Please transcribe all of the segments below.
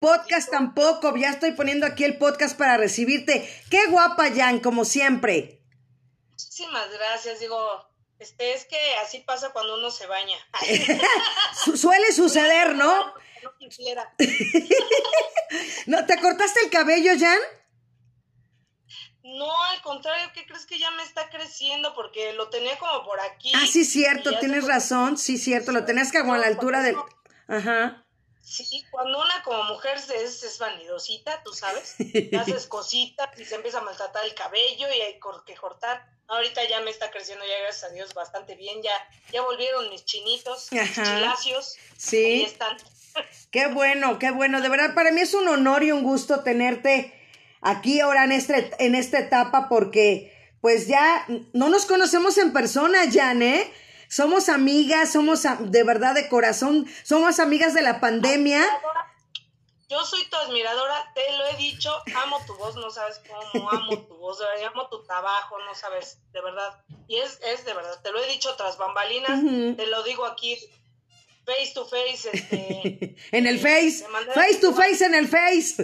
Podcast tampoco, ya estoy poniendo aquí el podcast para recibirte. Qué guapa, Jan, como siempre. Muchísimas gracias, digo, este, es que así pasa cuando uno se baña. suele suceder, ¿no? No quisiera. ¿No, ¿Te cortaste el cabello, Jan? No, al contrario, ¿qué crees que ya me está creciendo? Porque lo tenía como por aquí. Ah, sí, cierto, tienes razón, sí, cierto, lo tenías como a la altura del... Ajá. Sí, cuando una como mujer es, es vanidosita, tú sabes, haces cositas y se empieza a maltratar el cabello y hay que cortar. Ahorita ya me está creciendo, ya gracias a Dios, bastante bien. Ya, ya volvieron mis chinitos, mis chilacios. Sí. están. Qué bueno, qué bueno. De verdad, para mí es un honor y un gusto tenerte aquí ahora en, este, en esta etapa porque pues ya no nos conocemos en persona, Jan, ¿eh? Somos amigas, somos de verdad de corazón, somos amigas de la pandemia. Yo soy tu admiradora, te lo he dicho, amo tu voz, no sabes cómo, amo tu voz, amo tu trabajo, no sabes, de verdad. Y es, es de verdad, te lo he dicho tras bambalinas, te lo digo aquí, face to face. Este, en el face, face to face en el face.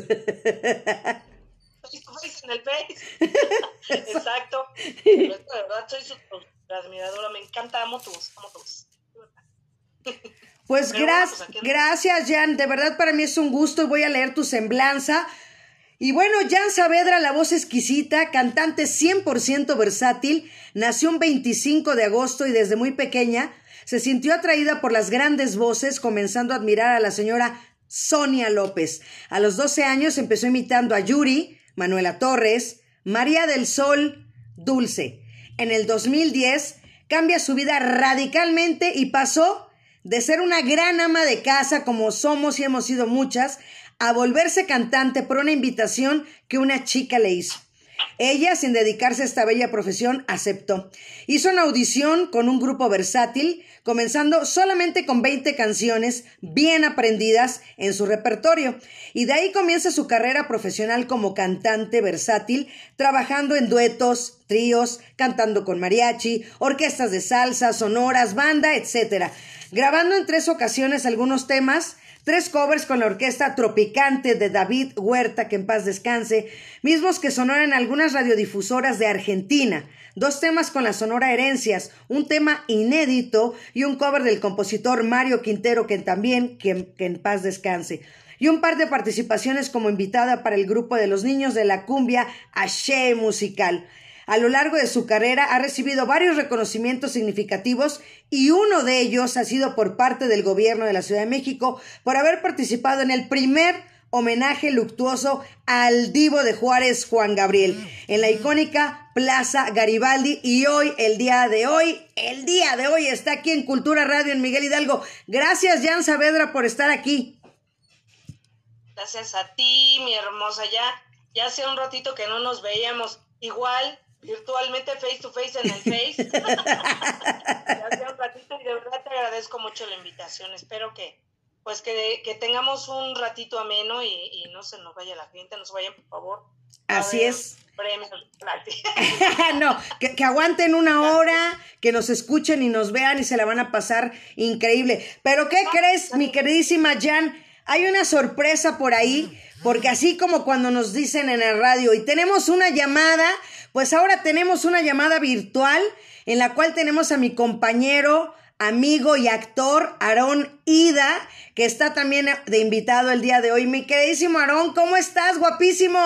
Face to face en el face. Exacto. de verdad, soy su admiradora, me encanta, amo voz. Pues, gracias, gracias, Jan. De verdad para mí es un gusto y voy a leer tu semblanza. Y bueno, Jan Saavedra, la voz exquisita, cantante 100% versátil, nació un 25 de agosto y desde muy pequeña se sintió atraída por las grandes voces, comenzando a admirar a la señora Sonia López. A los 12 años empezó imitando a Yuri, Manuela Torres, María del Sol, Dulce. En el 2010 cambia su vida radicalmente y pasó de ser una gran ama de casa como somos y hemos sido muchas, a volverse cantante por una invitación que una chica le hizo. Ella, sin dedicarse a esta bella profesión, aceptó. Hizo una audición con un grupo versátil, comenzando solamente con 20 canciones bien aprendidas en su repertorio. Y de ahí comienza su carrera profesional como cantante versátil, trabajando en duetos, tríos, cantando con mariachi, orquestas de salsa, sonoras, banda, etc. Grabando en tres ocasiones algunos temas, Tres covers con la orquesta Tropicante de David Huerta, que en paz descanse, mismos que sonaron algunas radiodifusoras de Argentina. Dos temas con la Sonora Herencias, un tema inédito y un cover del compositor Mario Quintero, que también, que, en paz descanse y un par de participaciones como invitada para el grupo de los niños de la cumbia Ashe Musical. A lo largo de su carrera ha recibido varios reconocimientos significativos y uno de ellos ha sido por parte del gobierno de la Ciudad de México por haber participado en el primer homenaje luctuoso al divo de Juárez, Juan Gabriel, en la icónica Plaza Garibaldi. Y hoy, el día de hoy, el día de hoy está aquí en Cultura Radio en Miguel Hidalgo. Gracias, Jan Saavedra, por estar aquí. Gracias a ti, mi hermosa. Ya, ya hace un ratito que no nos veíamos. Igual, virtualmente face to face en el Face. Hace un ratito y de verdad te agradezco mucho la invitación. Espero que pues que, que tengamos un ratito ameno y, y, no se nos vaya la gente, no se vayan por favor. Así es. no, que, que, aguanten una hora, que nos escuchen y nos vean y se la van a pasar increíble. Pero ¿qué crees, mi queridísima Jan? Hay una sorpresa por ahí, porque así como cuando nos dicen en el radio y tenemos una llamada, pues ahora tenemos una llamada virtual en la cual tenemos a mi compañero, amigo y actor Aarón Ida, que está también de invitado el día de hoy. Mi queridísimo Aarón, ¿cómo estás? Guapísimo.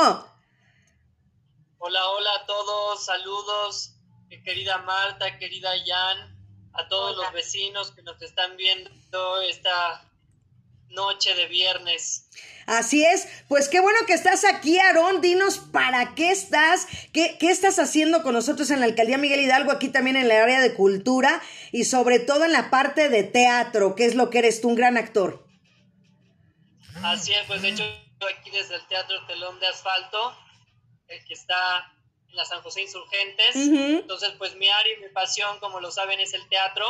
Hola, hola a todos, saludos, querida Marta, querida Jan, a todos los vecinos que nos están viendo esta noche de viernes. Así es, pues qué bueno que estás aquí, Aarón. Dinos para qué estás, qué, qué estás haciendo con nosotros en la alcaldía Miguel Hidalgo, aquí también en el área de cultura y sobre todo en la parte de teatro, que es lo que eres tú, un gran actor. Así es, pues de hecho, aquí desde el Teatro Telón de Asfalto, el que está en la San José Insurgentes. Entonces, pues mi área y mi pasión, como lo saben, es el teatro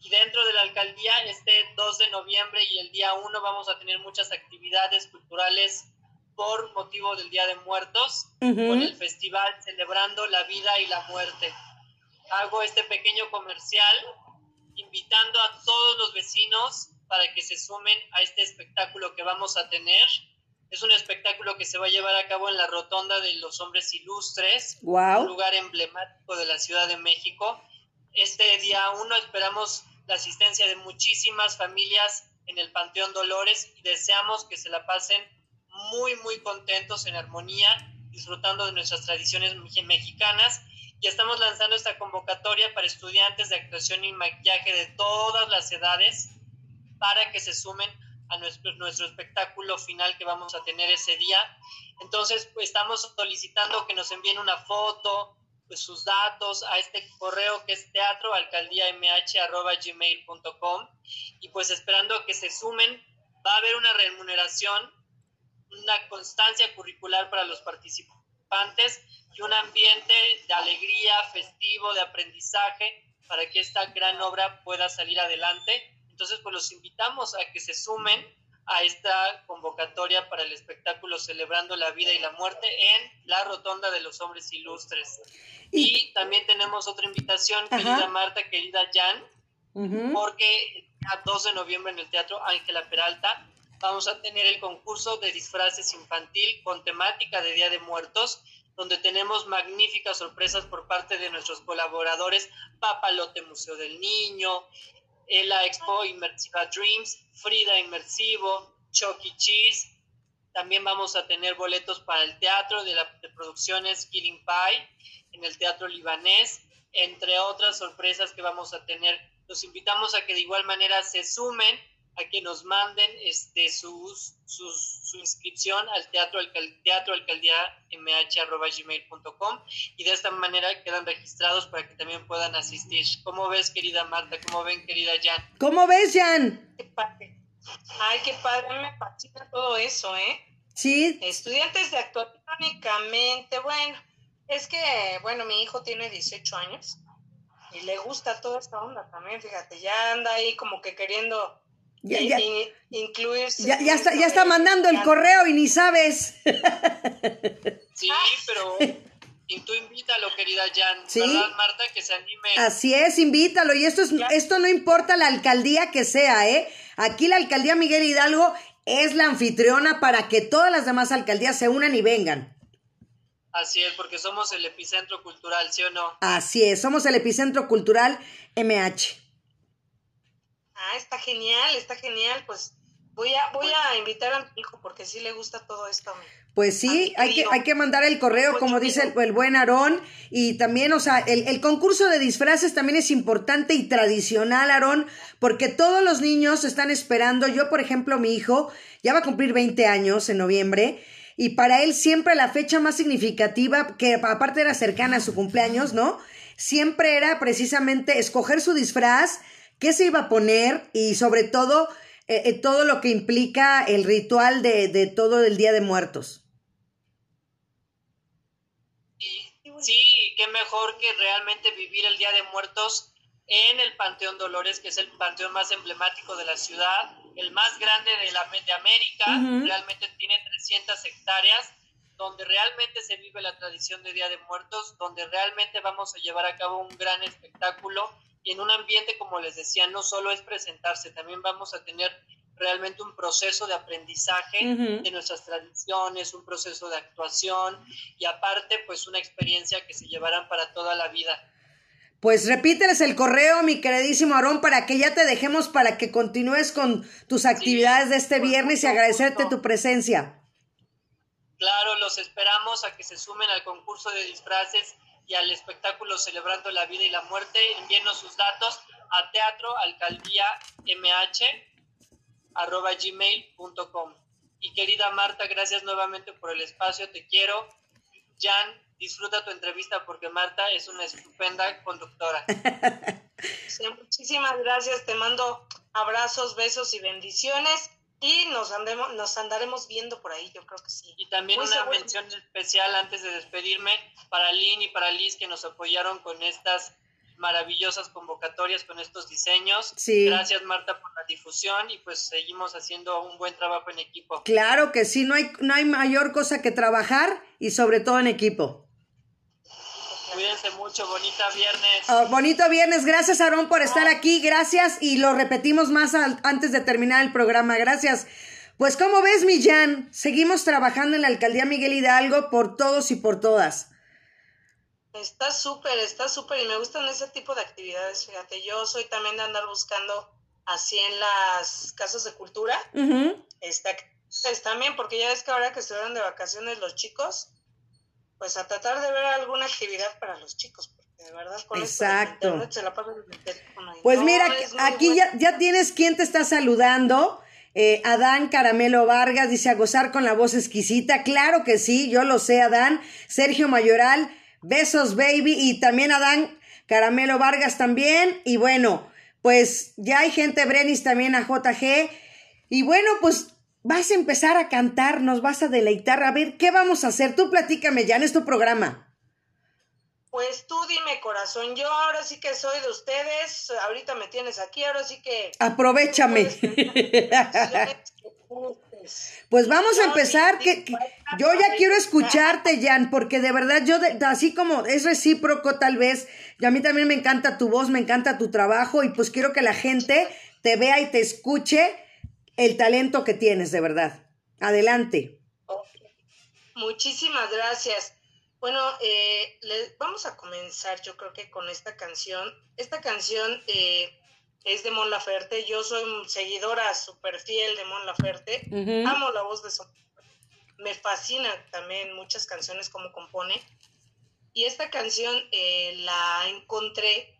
y dentro de la alcaldía este 2 de noviembre y el día 1 vamos a tener muchas actividades culturales por motivo del Día de Muertos con el festival celebrando la vida y la muerte. Hago este pequeño comercial invitando a todos los vecinos para que se sumen a este espectáculo que vamos a tener. Es un espectáculo que se va a llevar a cabo en la Rotonda de los Hombres Ilustres, un lugar emblemático de la Ciudad de México. Este día uno esperamos la asistencia de muchísimas familias en el Panteón Dolores y deseamos que se la pasen muy, muy contentos en armonía, disfrutando de nuestras tradiciones mexicanas. Y estamos lanzando esta convocatoria para estudiantes de actuación y maquillaje de todas las edades para que se sumen a nuestro, espectáculo final que vamos a tener ese día. Entonces, pues, estamos solicitando que nos envíen una foto, sus datos a este correo que es teatroalcaldiamh.gmail.com y pues esperando que se sumen, va a haber una remuneración, una constancia curricular para los participantes y un ambiente de alegría, festivo, de aprendizaje para que esta gran obra pueda salir adelante. Entonces, pues los invitamos a que se sumen a esta convocatoria para el espectáculo Celebrando la Vida y la Muerte en la Rotonda de los Hombres Ilustres. Y, también tenemos otra invitación, querida Marta, querida Jan, porque el 2 de noviembre en el Teatro Ángela Peralta vamos a tener el concurso de disfraces infantil con temática de Día de Muertos, donde tenemos magníficas sorpresas por parte de nuestros colaboradores, Papalote Museo del Niño, la Expo Inmersiva Dreams, Frida Inmersivo, Chucky Cheese. También vamos a tener boletos para el teatro de, la, producciones Killing Pie en el Teatro Libanés, entre otras sorpresas que vamos a tener. Los invitamos a que de igual manera se sumen a que nos manden este, sus, su inscripción al teatro, teatro alcaldía mh.gmail.com y de esta manera quedan registrados para que también puedan asistir. ¿Cómo ves, querida Marta? ¿Cómo ven, querida Jan? ¿Cómo ves, Jan? Qué padre. Ay, qué padre, me fascina todo eso, ¿eh? Sí. Estudiantes de actuación únicamente, bueno, es que, bueno, mi hijo tiene 18 años y le gusta toda esta onda también, fíjate, ya anda ahí como que queriendo ya, ya, incluirse. Ya, ya, está, ya está mandando el correo y ni sabes. Sí, pero y tú invítalo, querida Jan, ¿Sí? ¿verdad, Marta? Que se anime. Así es, invítalo. Y esto, es, esto no importa la alcaldía que sea, ¿eh? Aquí la alcaldía Miguel Hidalgo es la anfitriona para que todas las demás alcaldías se unan y vengan. Así es, porque somos el epicentro cultural, ¿sí o no? Así es, somos el epicentro cultural MH. Ah, está genial, está genial. Pues voy a, voy a invitar a mi hijo porque sí le gusta todo esto. Pues sí, hay que, hay que mandar el correo, como dice el, buen Aarón. Y también, o sea, el, el, concurso de disfraces también es importante y tradicional, Aarón, porque todos los niños están esperando. Yo, por ejemplo, mi hijo ya va a cumplir 20 años en noviembre. Y para él siempre la fecha más significativa, que aparte era cercana a su cumpleaños, ¿no? Siempre era precisamente escoger su disfraz, qué se iba a poner y sobre todo eh, eh, todo lo que implica el ritual de, de, todo el Día de Muertos. Sí, qué mejor que realmente vivir el Día de Muertos en el Panteón Dolores, que es el panteón más emblemático de la ciudad, el más grande de, la, de América, realmente tiene 300 hectáreas, donde realmente se vive la tradición de Día de Muertos, donde realmente vamos a llevar a cabo un gran espectáculo y en un ambiente, como les decía, no solo es presentarse, también vamos a tener realmente un proceso de aprendizaje de nuestras tradiciones, un proceso de actuación y aparte pues una experiencia que se llevarán para toda la vida. Pues repíteles el correo, mi queridísimo Aarón, para que ya te dejemos para que continúes con tus actividades de este viernes y agradecerte tu presencia. Claro, los esperamos a que se sumen al concurso de disfraces y al espectáculo Celebrando la Vida y la Muerte. Envíenos sus datos a teatro alcaldía mh arroba gmail.com. Y querida Marta, gracias nuevamente por el espacio, te quiero. Jan, disfruta tu entrevista porque Marta es una estupenda conductora. muchísimas gracias, te mando abrazos, besos y bendiciones y nos, andemos, nos andaremos viendo por ahí, yo creo que sí. Y también una mención especial antes de despedirme para Lynn y para Liz que nos apoyaron con estas maravillosas convocatorias, con estos diseños. Sí. Gracias Marta por la difusión y pues seguimos haciendo un buen trabajo en equipo. Claro que sí, no hay, no hay mayor cosa que trabajar y sobre todo en equipo. Cuídense mucho, bonita viernes. Oh, bonito viernes, gracias Aarón por estar aquí, gracias. Y lo repetimos más antes de terminar el programa, gracias. Pues como ves, mi Jan, seguimos trabajando en la alcaldía Miguel Hidalgo por todos y por todas. Está súper, está súper y me gustan ese tipo de actividades, fíjate, yo soy también de andar buscando así en las casas de cultura, está, pues, también, porque ya ves que ahora que estuvieron de vacaciones los chicos, pues a tratar de ver alguna actividad para los chicos, porque de verdad con Exacto. Se la pasan. Pues mira, aquí ya, ya tienes quien te está saludando. Eh, Adán Caramelo Vargas dice a gozar con la voz exquisita. Claro que sí, yo lo sé, Adán. Sergio Mayoral, besos, baby. Y también Adán Caramelo Vargas también. Y bueno, pues ya hay gente, Brenis también a JG. Y bueno, pues vas a empezar a cantar, nos vas a deleitar. A ver, ¿qué vamos a hacer? Tú platícame, ya en este programa. Pues tú dime, corazón, yo ahora sí que soy de ustedes, ahorita me tienes aquí, ahora sí que... Aprovechame. Pues vamos a empezar, que, yo ya quiero escucharte, Jan, porque de verdad yo, así como es recíproco tal vez, y a mí también me encanta tu voz, me encanta tu trabajo, y pues quiero que la gente te vea y te escuche el talento que tienes, de verdad. Adelante. Muchísimas gracias. Bueno, eh, vamos a comenzar yo creo que con esta canción. Esta canción eh, es de Mon Laferte. Yo soy seguidora súper fiel de Mon Laferte. Amo la voz de su... Me fascina también muchas canciones como compone. Y esta canción eh, la encontré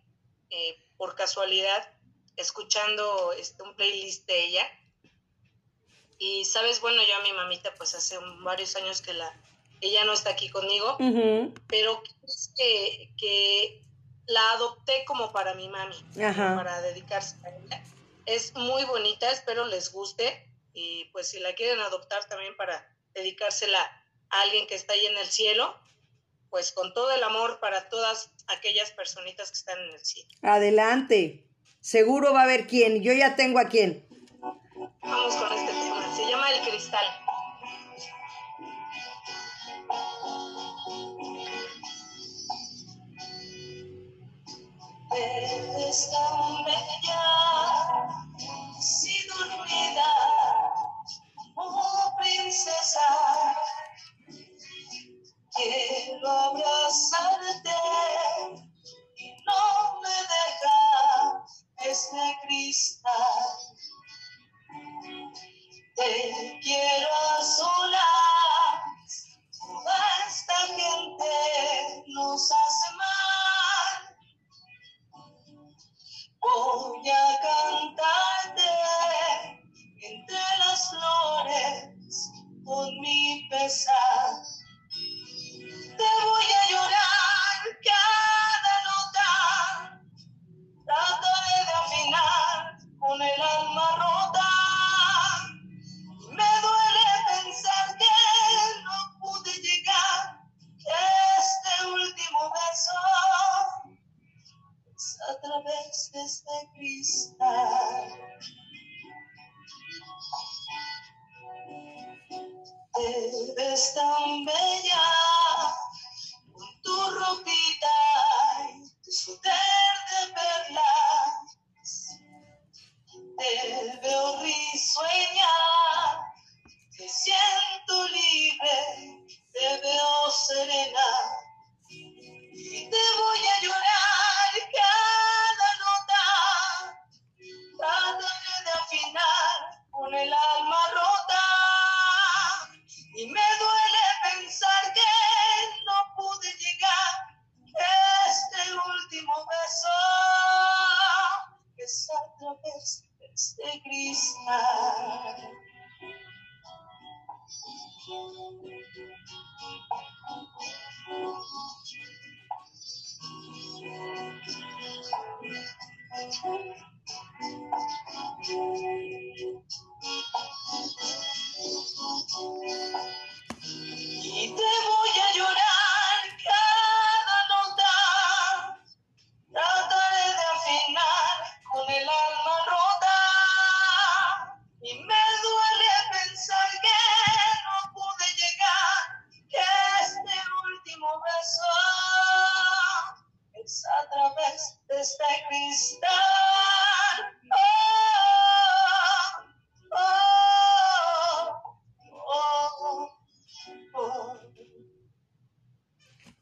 por casualidad escuchando este, un playlist de ella. Y sabes, bueno, yo a mi mamita pues hace varios años que la ella no está aquí conmigo, pero que, que, la adopté como para mi mami, para dedicarse a ella. Es muy bonita, espero les guste y pues si la quieren adoptar también para dedicársela a alguien que está ahí en el cielo, pues con todo el amor para todas aquellas personitas que están en el cielo. Adelante, seguro va a haber quien, yo ya tengo a quién. Vamos con este tema, se llama El Cristal. Eres tan bella, si dormida, oh princesa, quiero abrazarte y no me deja este cristal. Te quiero a solas, toda esta gente nos hace mal. Voy a cantarte entre las flores con mi pesar. Te voy a llorar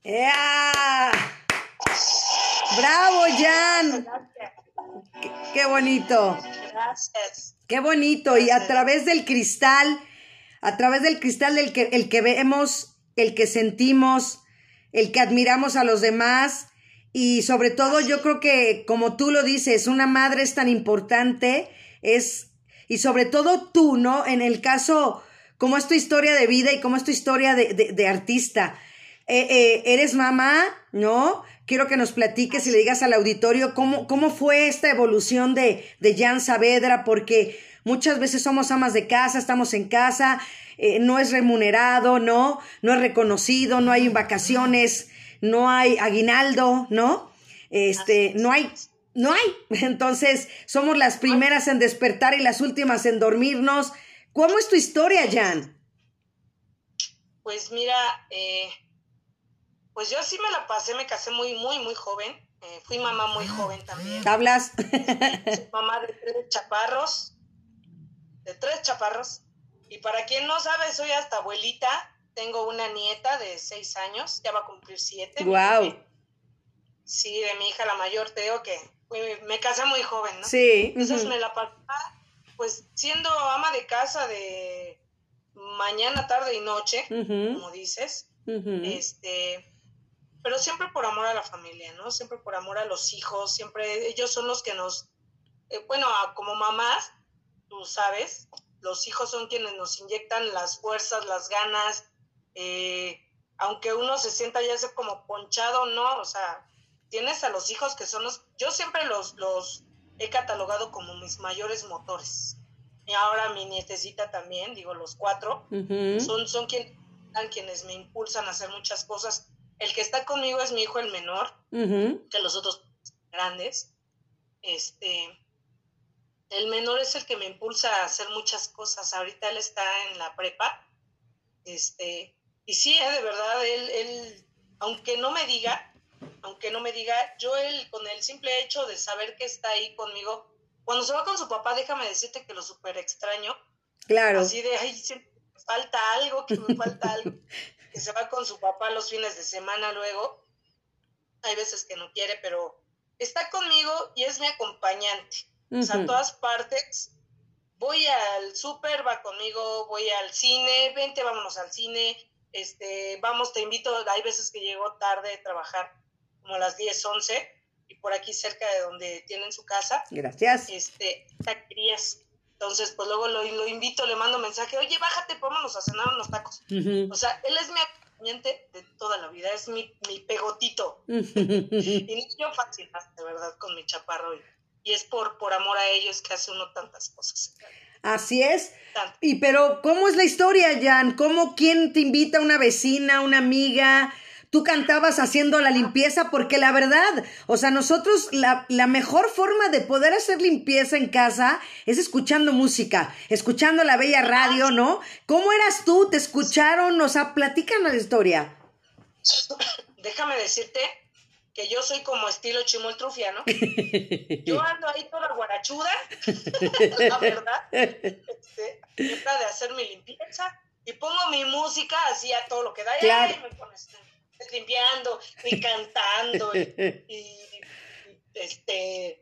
¡Ea! ¡Bravo, Jan! Qué, qué bonito. Gracias. Qué bonito. Y a través del cristal, a través del cristal del que, el que vemos, el que sentimos, el que admiramos a los demás. Y sobre todo, yo creo que, como tú lo dices, una madre es tan importante, es, y sobre todo tú, ¿no? En el caso, como es tu historia de vida y como es tu historia de, de, de artista. Eh, eh, eres mamá, ¿no? Quiero que nos platiques y le digas al auditorio cómo, cómo fue esta evolución de, de Jan Saavedra, porque muchas veces somos amas de casa, estamos en casa, eh, no es remunerado, ¿no? No es reconocido, no hay vacaciones, no hay aguinaldo, ¿no? Este, no hay, no hay. Entonces, somos las primeras en despertar y las últimas en dormirnos. ¿Cómo es tu historia, Jan? Pues mira, eh, pues yo sí me la pasé, me casé muy, muy, muy joven. Eh, fui mamá muy joven también. ¿Hablas? Soy mamá de tres chaparros, de tres chaparros. Y para quien no sabe, soy hasta abuelita. Tengo una nieta de seis años, ya va a cumplir siete. Wow. Sí, de mi hija la mayor, te digo que me casé muy joven, ¿no? Sí. Entonces me la pasaba, pues siendo ama de casa de mañana, tarde y noche, como dices. Este, pero siempre por amor a la familia, ¿no? Siempre por amor a los hijos, siempre ellos son los que nos, eh, bueno, como mamás, tú sabes, los hijos son quienes nos inyectan las fuerzas, las ganas, eh, aunque uno se sienta ya sea como ponchado, ¿no? O sea, tienes a los hijos que son los, yo siempre los, los he catalogado como mis mayores motores. Y ahora mi nietecita también, digo, los cuatro, son, son quien- quienes me impulsan a hacer muchas cosas. El que está conmigo es mi hijo el menor, que los otros grandes. Este, el menor es el que me impulsa a hacer muchas cosas. Ahorita él está en la prepa. Este, y sí, eh, de verdad, él, él, aunque no me diga, aunque no me diga, yo él, con el simple hecho de saber que está ahí conmigo, cuando se va con su papá, déjame decirte que lo súper extraño. Claro. Así de, ay, siempre falta algo, que me falta algo. Que se va con su papá los fines de semana luego. Hay veces que no quiere, pero está conmigo y es mi acompañante. O sea, a todas partes. Voy al súper, va conmigo, voy al cine, vente, vámonos al cine. Este, vamos, te invito. Hay veces que llego tarde de trabajar, como a las 10, 11, y por aquí cerca de donde tienen su casa Gracias. este, taquerías. Entonces, pues luego lo, lo invito, le mando mensaje, oye, bájate, vámonos a cenar unos tacos. O sea, él es mi acompañante de toda la vida, es mi, mi pegotito. Y no yo fácil, de verdad, con mi chaparro. Y, y es por, por amor a ellos que hace uno tantas cosas. Así es. Tanto. Y pero, ¿cómo es la historia, Jan? ¿Cómo quién te invita? ¿Una vecina, una amiga? Tú cantabas haciendo la limpieza porque la verdad, o sea, nosotros la, la mejor forma de poder hacer limpieza en casa es escuchando música, escuchando la bella radio, ¿no? ¿Cómo eras tú? ¿Te escucharon? O sea, platícanos la historia. Déjame decirte que yo soy como estilo chimoltrufiano. Yo ando ahí toda guarachuda, la verdad. Este, de hacer mi limpieza y pongo mi música así a todo lo que da. Y Claro. ahí me pones limpiando y cantando y, este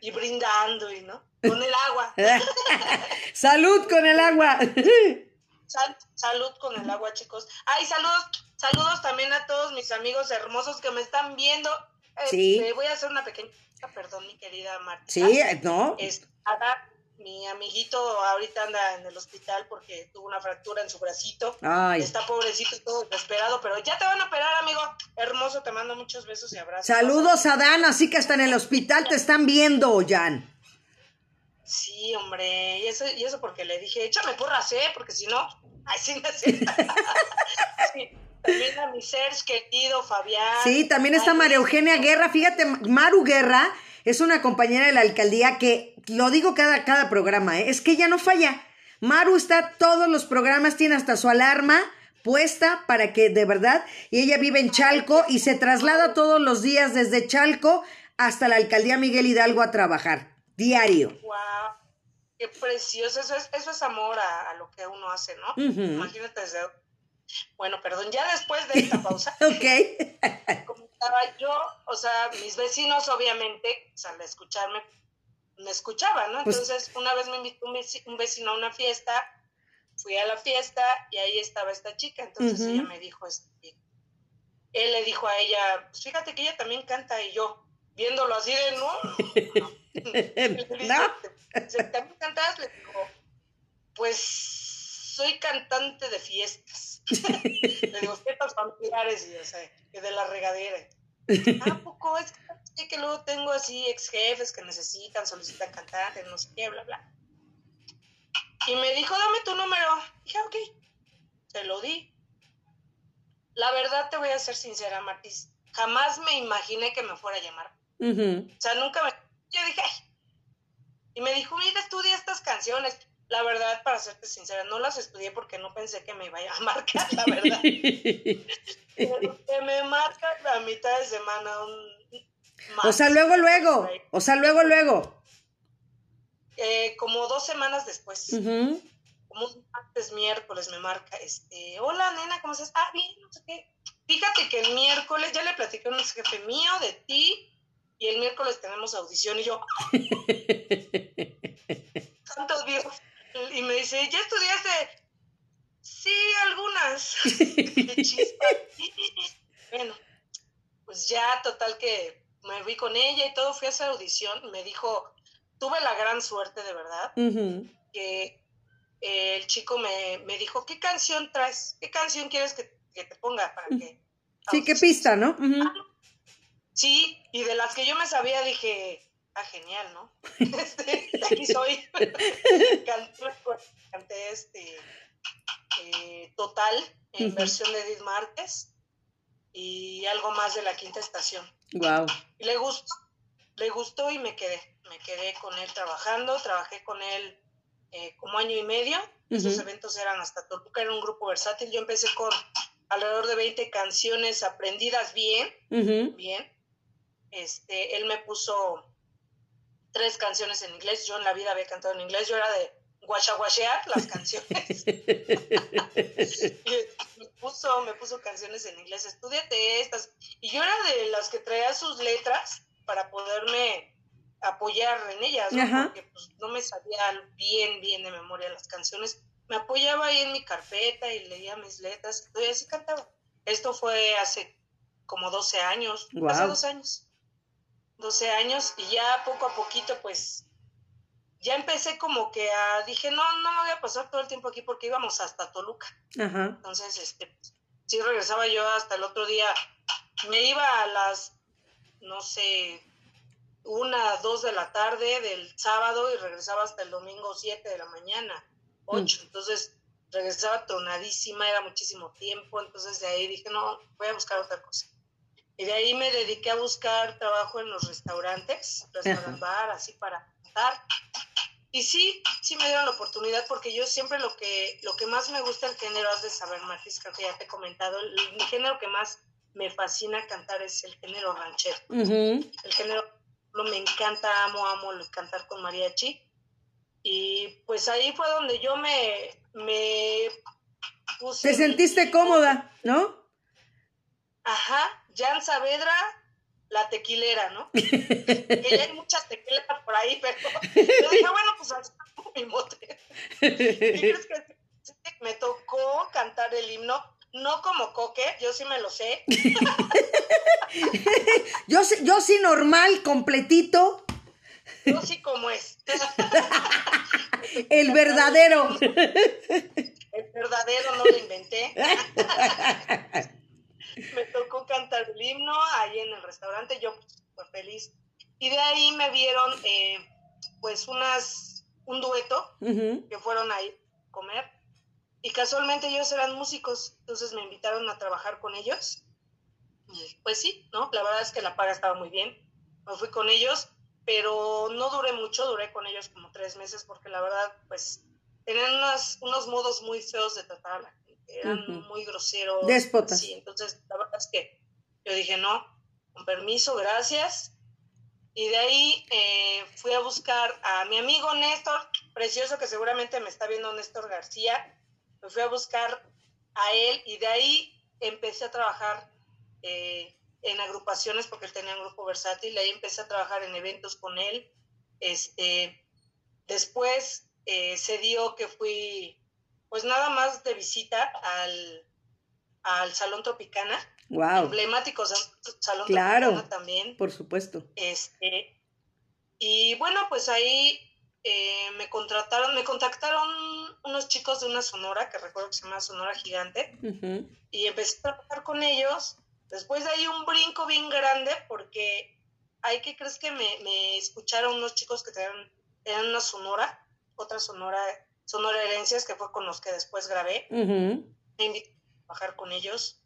y brindando y no con el agua. Salud con el agua. Sal- salud con el agua, chicos. Ay, saludos, saludos también a todos mis amigos hermosos que me están viendo. Sí. Este, voy a hacer una pequeña, perdón, mi querida Marta. Sí, ¿no? Es, Ada, mi amiguito ahorita anda en el hospital porque tuvo una fractura en su bracito. Ay. Está pobrecito, todo desesperado, pero ya te van a operar, amigo. Hermoso, te mando muchos besos y abrazos. Saludos a Dan, así que hasta en el hospital te están viendo, Jan. Sí, hombre, y eso, y eso porque le dije, échame porras, ¿eh? Porque si no, así cierto. sí, también a mi ser querido Fabián. Sí, también está María Eugenia Guerra. Fíjate, Maru Guerra es una compañera de la alcaldía que lo digo cada, cada programa, ¿eh? es que ella no falla. Maru está todos los programas, tiene hasta su alarma puesta para que de verdad, y ella vive en Chalco y se traslada todos los días desde Chalco hasta la alcaldía Miguel Hidalgo a trabajar, diario. Guau, qué precioso. Eso es, eso es amor a, a lo que uno hace, ¿no? Imagínate desde. Bueno, perdón, ya después de esta pausa. ok. Comentaba yo, o sea, mis vecinos obviamente, o sea, al escucharme, me escuchaban, ¿no? Pues Entonces, una vez me invitó un vecino a una fiesta, fui a la fiesta y ahí estaba esta chica, entonces ella me dijo, este, él le dijo a ella, pues fíjate que ella también canta y yo, viéndolo así de, no, no. ¿No? ¿También cantas? Le digo, pues soy cantante de fiestas. le digo, fiestas familiares y, o sea, de la regadera. ¿A poco? Es que, que luego tengo así ex jefes que necesitan, solicitan cantantes, no sé qué, bla, bla. Y me dijo, dame tu número. Dije, ok. Se lo di. La verdad te voy a ser sincera, Martis. Jamás me imaginé que me fuera a llamar. O sea, nunca me... Yo dije, Ay. Y me dijo, mira, estudia estas canciones. La verdad, para serte sincera, no las estudié porque no pensé que me iba a marcar, la verdad. que me marca a mitad de semana un... o sea, luego, luego. O sea, luego, luego. Eh, como dos semanas después. Como un martes, miércoles me marca, este, hola nena, ¿cómo estás? Ah, bien, no sé qué. Fíjate que el miércoles ya le platicé a un jefe mío de ti y el miércoles tenemos audición y yo, santo Dios. Y me dice, ¿ya estudiaste? Sí, algunas. bueno, pues ya total que me fui con ella y todo, fui a esa audición, me dijo, tuve la gran suerte de verdad, que el chico me, dijo, ¿qué canción traes? ¿Qué canción quieres que, te ponga para que... Sí, qué pista, ¿no? Sí, y de las que yo me sabía dije, ah, genial, ¿no? Este, aquí soy. canté, este eh, Total en versión de Edith Márquez y algo más de la quinta estación. Wow. Y le gustó, le gustó y me quedé. Me quedé con él trabajando, trabajé con él eh, como año y medio. Esos eventos eran hasta Toluca, era un grupo versátil. Yo empecé con alrededor de 20 canciones aprendidas bien, bien. Este, él me puso tres canciones en inglés. Yo en la vida había cantado en inglés. Yo era de guachaguachear las canciones. me, puso, me puso canciones en inglés. Estudiate estas. Y yo era de las que traía sus letras para poderme apoyar en ellas, ¿no? porque pues, no me sabía bien, bien de memoria las canciones. Me apoyaba ahí en mi carpeta y leía mis letras y así cantaba. Esto fue hace como 12 años, hace dos años. 12 años y ya poco a poquito pues ya empecé como que a, dije, no, no me voy a pasar todo el tiempo aquí porque íbamos hasta Toluca. Entonces, este, sí regresaba yo hasta el otro día, me iba a las, no sé, una, dos de la tarde del sábado y regresaba hasta el domingo siete de la mañana, ocho. Mm. Entonces regresaba tronadísima, era muchísimo tiempo, entonces de ahí dije, no, voy a buscar otra cosa. Y de ahí me dediqué a buscar trabajo en los restaurantes, restaurant bar, así para cantar. Y sí, sí me dieron la oportunidad porque yo siempre lo que, lo que más me gusta el género, has de saber, Martis, creo que ya te he comentado, el, mi género que más me fascina cantar es el género ranchero. El género, me encanta, amo, amo cantar con mariachi. Y pues ahí fue donde yo me, me puse... Te sentiste cómoda, ¿no? Ajá, Jan Saavedra, la tequilera, ¿no? que ya hay muchas tequileras por ahí, pero yo dije, bueno, pues así mi mote. ¿Y crees que me tocó cantar el himno? No como coque, yo sí me lo sé. yo, yo sí normal, completito. Yo sí como es. el verdadero. El verdadero no lo inventé me tocó cantar el himno ahí en el restaurante, yo pues feliz. Y de ahí me vieron eh, pues unas, un dueto que fueron ahí a comer. Y casualmente ellos eran músicos, entonces me invitaron a trabajar con ellos. Y pues sí, ¿no? La verdad es que la paga estaba muy bien. Me fui con ellos, pero no duré mucho, duré con ellos como tres meses porque la verdad, pues, tenían unos, unos modos muy feos de tratar eran muy groseros. Déspotas. Sí, entonces la verdad es que yo dije, no, con permiso, gracias. Y de ahí eh, fui a buscar a mi amigo Néstor, precioso que seguramente me está viendo Néstor García. Me fui a buscar a él y de ahí empecé a trabajar eh, en agrupaciones porque él tenía un grupo versátil, ahí empecé a trabajar en eventos con él. Este, después eh, se dio que fui, pues nada más de visita al, al Salón Tropicana. Wow. Emblemático Salón claro, Tropicana también. Por supuesto. Este, y bueno, pues ahí eh, me contrataron, me contactaron unos chicos de una sonora, que recuerdo que se llama Sonora Gigante, y empecé a trabajar con ellos. Después de ahí un brinco bien grande, porque hay que crees que me, escucharon unos chicos que tenían, eran una sonora, otra sonora, Sonora Herencias, que fue con los que después grabé. Me invité a trabajar con ellos.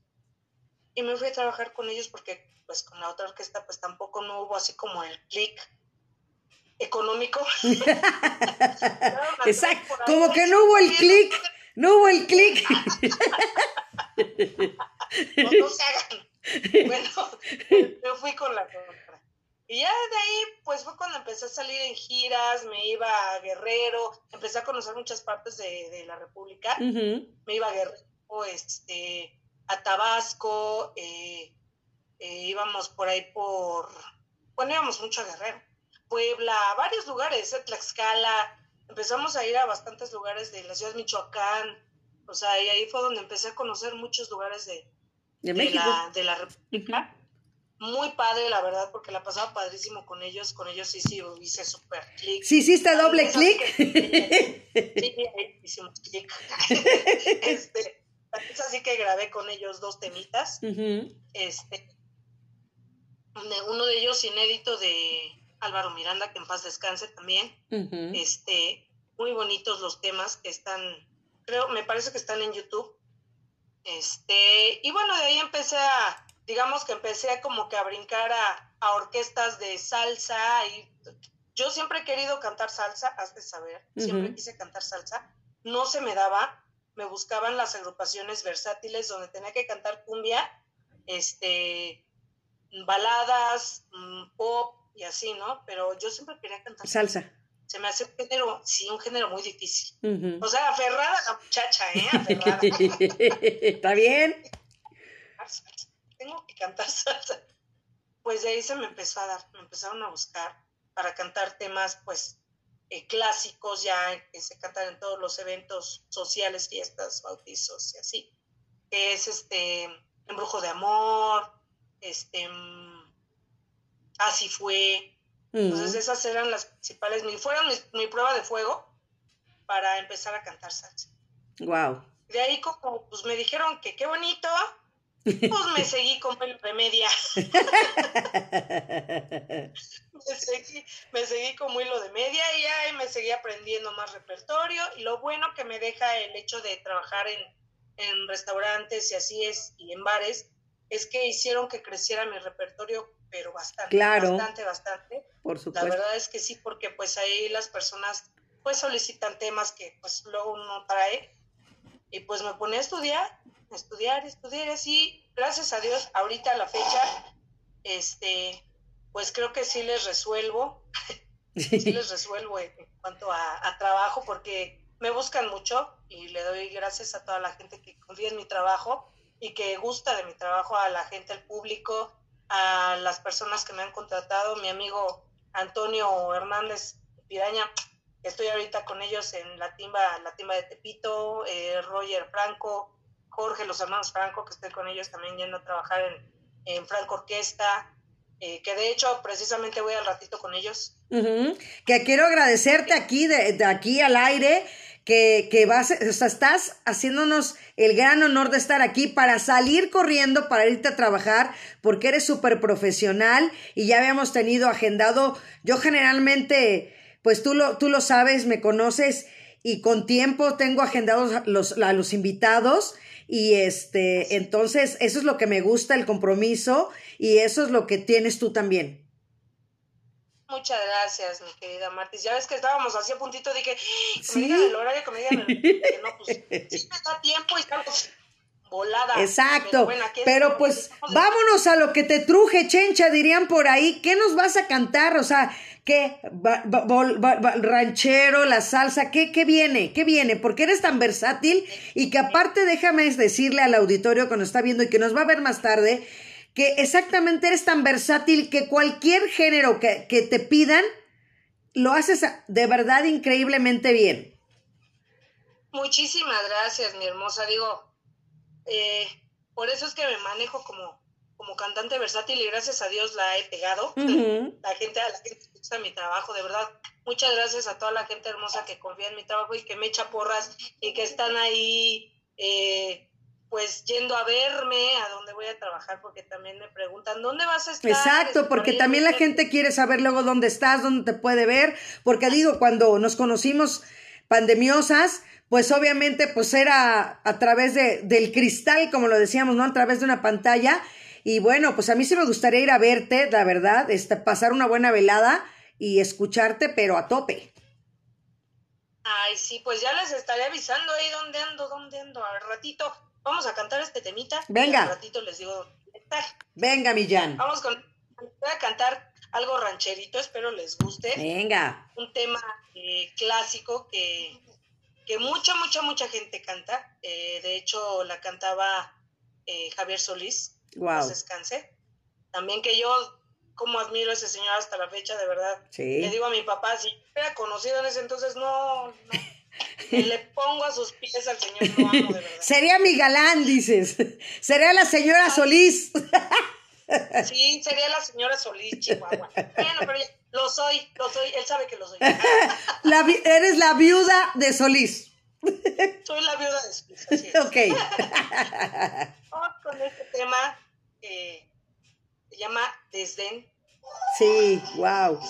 Y me fui a trabajar con ellos porque pues con la otra orquesta pues tampoco no hubo así como el click económico. Exacto, como que no hubo el clic, no hubo el clic. no, se hagan. Bueno, yo fui con la. Y ya de ahí, pues fue cuando empecé a salir en giras, me iba a Guerrero, empecé a conocer muchas partes de, la República. Me iba a Guerrero, este, a Tabasco, eh, eh, íbamos por ahí por, bueno, íbamos mucho a Guerrero. Puebla, varios lugares, ¿eh? Tlaxcala, empezamos a ir a bastantes lugares de la ciudad de Michoacán, o sea, y ahí fue donde empecé a conocer muchos lugares de, La, de la República. Muy padre, la verdad, porque la pasaba padrísimo con ellos, con ellos sí, sí, hice súper clic. Sí, sí, está doble clic. Sí, hicimos clic. este, es así que grabé con ellos dos temitas. Este, uno de ellos inédito de Álvaro Miranda, que en paz descanse también. Este, muy bonitos los temas que están, creo, me parece que están en YouTube. Este, y bueno, de ahí empecé a, digamos que empecé como que a brincar a, a orquestas de salsa y yo siempre he querido cantar salsa, has de saber, siempre quise cantar salsa, no se me daba, me buscaban las agrupaciones versátiles donde tenía que cantar cumbia, este, baladas, mm, pop, y así, ¿no? Pero yo siempre quería cantar. Salsa. Se me hace un género, sí, un género muy difícil. O sea, aferrada la muchacha, ¿eh? Aferrada. ¿Está bien? Tengo que cantar salsa. Pues de ahí se me empezó a dar, me empezaron a buscar para cantar temas, pues, eh, clásicos ya que se cantan en todos los eventos sociales, fiestas, bautizos y así. Que es este, Embrujo de Amor, este así fue. Entonces esas eran las principales, fueron mi, prueba de fuego para empezar a cantar salsa. Wow. De ahí como pues me dijeron que qué bonito, pues me seguí con el remedia. me, seguí, me seguí como hilo de media y ahí me seguí aprendiendo más repertorio y lo bueno que me deja el hecho de trabajar en, en restaurantes y así es, y en bares, es que hicieron que creciera mi repertorio pero bastante, bastante, bastante. Por supuesto. La verdad es que sí, porque pues ahí las personas pues solicitan temas que pues luego uno trae y pues me pone a estudiar, estudiar, estudiar así, gracias a Dios, ahorita a la fecha, este, pues creo que sí les resuelvo, sí les resuelvo en, cuanto a, a trabajo porque me buscan mucho y le doy gracias a toda la gente que confía en mi trabajo y que gusta de mi trabajo, a la gente, al público, a las personas que me han contratado, mi amigo Antonio Hernández Piraña, estoy ahorita con ellos en la timba, la timba de Tepito, eh, Roger Franco, Jorge, los hermanos Franco, que estoy con ellos también yendo a trabajar en, en Franco Orquesta, eh, que de hecho precisamente voy al ratito con ellos. Que quiero agradecerte aquí, de aquí al aire, que, que vas, o sea, estás haciéndonos el gran honor de estar aquí para salir corriendo, para irte a trabajar, porque eres súper profesional y ya habíamos tenido agendado, yo generalmente, pues tú lo, tú lo sabes, me conoces y con tiempo tengo agendados los, a los invitados y este, entonces eso es lo que me gusta, el compromiso y eso es lo que tienes tú también. Muchas gracias, mi querida Martis. Ya ves que estábamos así a puntito, dije, que me digan el horario, que me digan que no, pues sí me da tiempo y estamos volada. Exacto. Pero, pues vámonos a lo que te truje, chencha, dirían por ahí. ¿Qué nos vas a cantar? O sea, ¿Qué? ranchero, la salsa, ¿qué, ¿qué viene? ¿Qué viene? Porque eres tan versátil y que aparte déjame decirle al auditorio que nos está viendo y que nos va a ver más tarde, que exactamente eres tan versátil que cualquier género que, que te pidan, lo haces de verdad increíblemente bien. Muchísimas gracias, mi hermosa. Digo, eh, por eso es que me manejo como, como cantante versátil y gracias a Dios la he pegado. La gente, a la gente que gusta mi trabajo, de verdad. Muchas gracias a toda la gente hermosa que confía en mi trabajo y que me echa porras y que están ahí, eh, pues yendo a verme a dónde voy a trabajar, porque también me preguntan, ¿dónde vas a estar? Exacto, porque también la gente quiere saber luego dónde estás, dónde te puede ver, porque digo, cuando nos conocimos pandemiosas, pues obviamente pues era a través de, del cristal, como lo decíamos, ¿no? A través de una pantalla. Y bueno, pues a mí sí me gustaría ir a verte, la verdad, este, pasar una buena velada y escucharte, pero a tope. Ay, sí, pues ya les estaré avisando ahí dónde ando, dónde ando. A ratito, vamos a cantar este temita. Venga. a ratito les digo Venga, Millán. Vamos con. Voy a cantar algo rancherito, espero les guste. Venga. Un tema eh, clásico que que mucha, mucha, mucha gente canta. Eh, de hecho, la cantaba eh, Javier Solís. Wow. descanse. También que yo, como admiro a ese señor hasta la fecha, de verdad. Sí. Le digo a mi papá, si hubiera conocido en ese entonces, no, no. le pongo a sus pies al señor, lo amo de verdad. Sería mi galán, dices. Sería la señora Solís. Sí, sería la señora Solís, Chihuahua. Bueno, pero ya, lo soy, lo soy, él sabe que lo soy. eres la viuda de Solís. Soy la viuda de Solís, así es. Ok. Vamos con este tema que se llama Desdén. Sí, wow.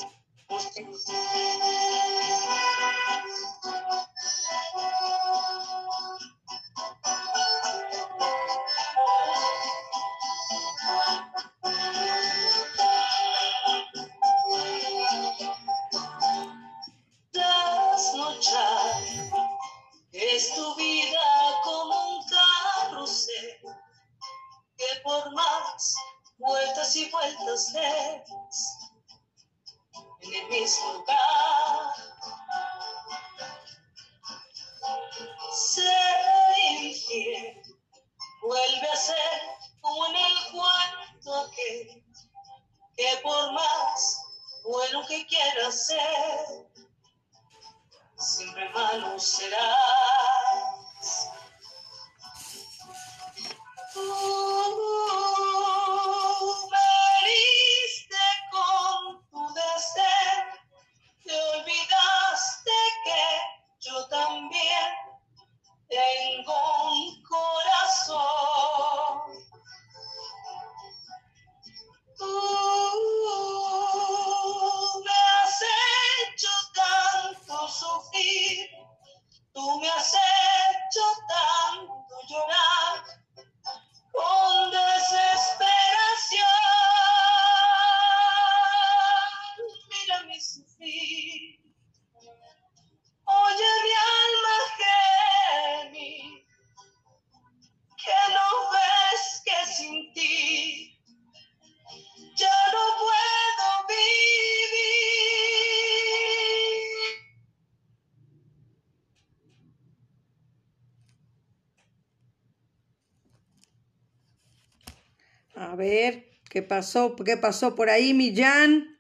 A ver, ¿qué pasó? ¿Qué pasó por ahí, Millán?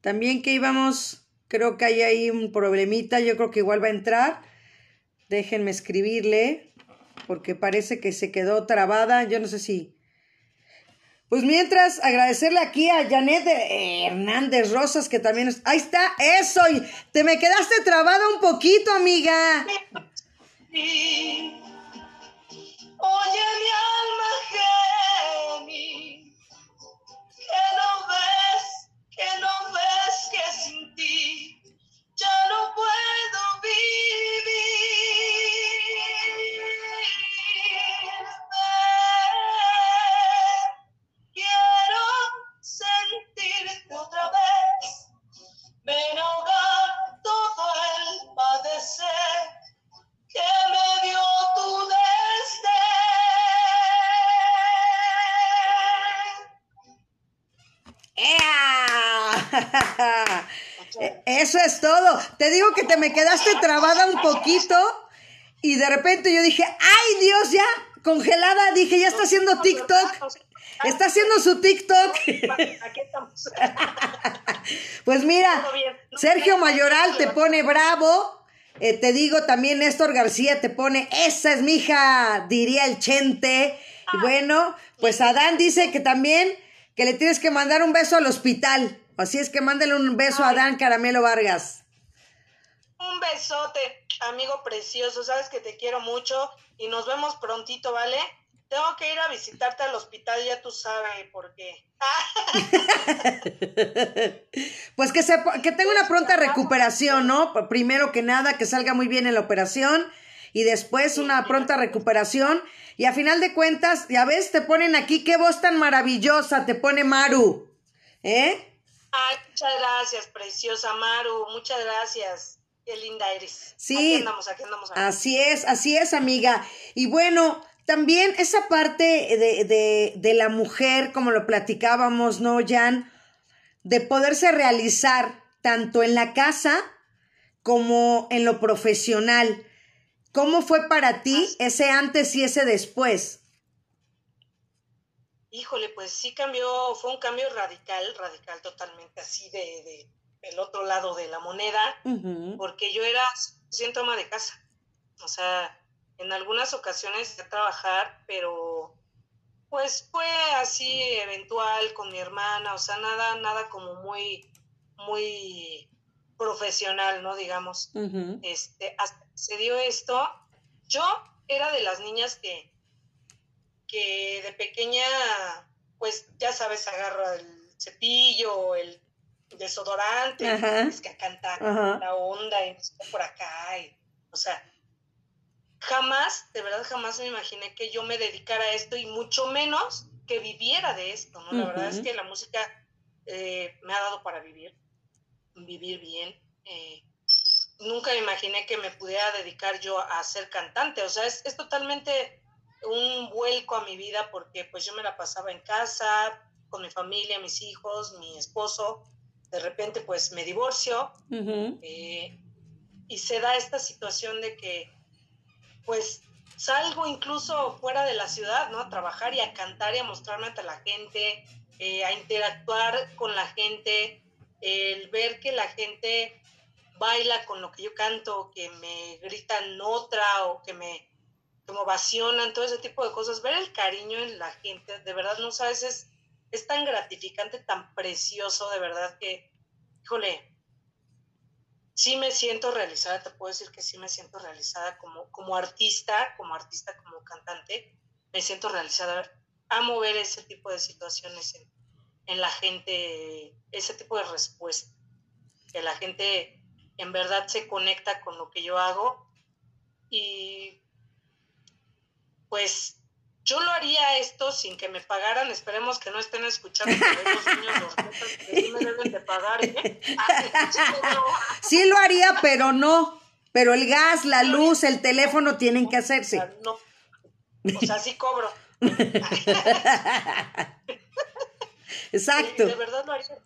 También que íbamos, creo que hay ahí un problemita, yo creo que igual va a entrar. Déjenme escribirle, porque parece que se quedó trabada, yo no sé si... Pues mientras, agradecerle aquí a Janet Hernández Rosas, que también... Es... Ahí está, eso, te me quedaste trabada un poquito, amiga. Sí. Oye, mi alma gemir, que no ves, que no ves que sin ti ya no puedo Eso es todo. Te digo que te me quedaste trabada un poquito y de repente yo dije, ay Dios, ya, congelada, dije, ya está haciendo TikTok. Está haciendo su TikTok. Pues mira, Sergio Mayoral te pone bravo. Eh, te digo también Néstor García te pone, esa es mi hija, diría el Chente. Y bueno, pues Adán dice que también que le tienes que mandar un beso al hospital. Así es que mándale un beso a Adán Caramelo Vargas. Un besote, amigo precioso. Sabes que te quiero mucho y nos vemos prontito, ¿vale? Tengo que ir a visitarte al hospital, ya tú sabes por qué. pues que, se, que tenga una pronta recuperación, ¿no? Primero que nada, que salga muy bien en la operación y después una pronta recuperación. Y a final de cuentas, ya ves, te ponen aquí, qué voz tan maravillosa, te pone Maru. ¿Eh? Ay, muchas gracias, preciosa Maru, muchas gracias. Qué linda eres. Sí. Aquí andamos, aquí andamos. Así es, así es, amiga. Y bueno, también esa parte de, de, de la mujer, como lo platicábamos, ¿no, Jan? De poderse realizar tanto en la casa como en lo profesional. ¿Cómo fue para ti ese antes y ese después? Híjole, pues sí cambió, fue un cambio radical, radical totalmente, así de, de el otro lado de la moneda, porque yo era síntoma de casa. O sea, en algunas ocasiones a trabajar, pero pues fue así eventual con mi hermana, o sea, nada, nada como muy, muy profesional, ¿no? Digamos. Este, hasta se dio esto. Yo era de las niñas que, que de pequeña, pues ya sabes, agarro el cepillo, el desodorante, es que a cantar la onda y por acá, y, o sea, jamás, de verdad jamás me imaginé que yo me dedicara a esto y mucho menos que viviera de esto, ¿no? La verdad es que la música eh, me ha dado para vivir, vivir bien. Eh, nunca me imaginé que me pudiera dedicar yo a ser cantante, o sea, es, es totalmente un vuelco a mi vida porque pues yo me la pasaba en casa, con mi familia, mis hijos, mi esposo, de repente pues me divorcio eh, y se da esta situación de que pues salgo incluso fuera de la ciudad, ¿no? A trabajar y a cantar y a mostrarme ante la gente, eh, a interactuar con la gente, el ver que la gente baila con lo que yo canto, que me gritan otra o que me, que ovacionan, todo ese tipo de cosas, ver el cariño en la gente, de verdad no sabes, es, es tan gratificante, tan precioso, de verdad que, híjole, sí me siento realizada, te puedo decir que sí me siento realizada como, como artista, como artista, como cantante, me siento realizada. Amo ver ese tipo de situaciones en, en la gente, ese tipo de respuesta, que la gente en verdad se conecta con lo que yo hago y pues yo lo haría esto sin que me pagaran, esperemos que no estén escuchando los niños que sí me deben de pagar. ¿eh? Sí lo haría, pero no. Pero el gas, la luz, el teléfono tienen que hacerse. No. O sea, sí cobro. Exacto. de verdad lo haría,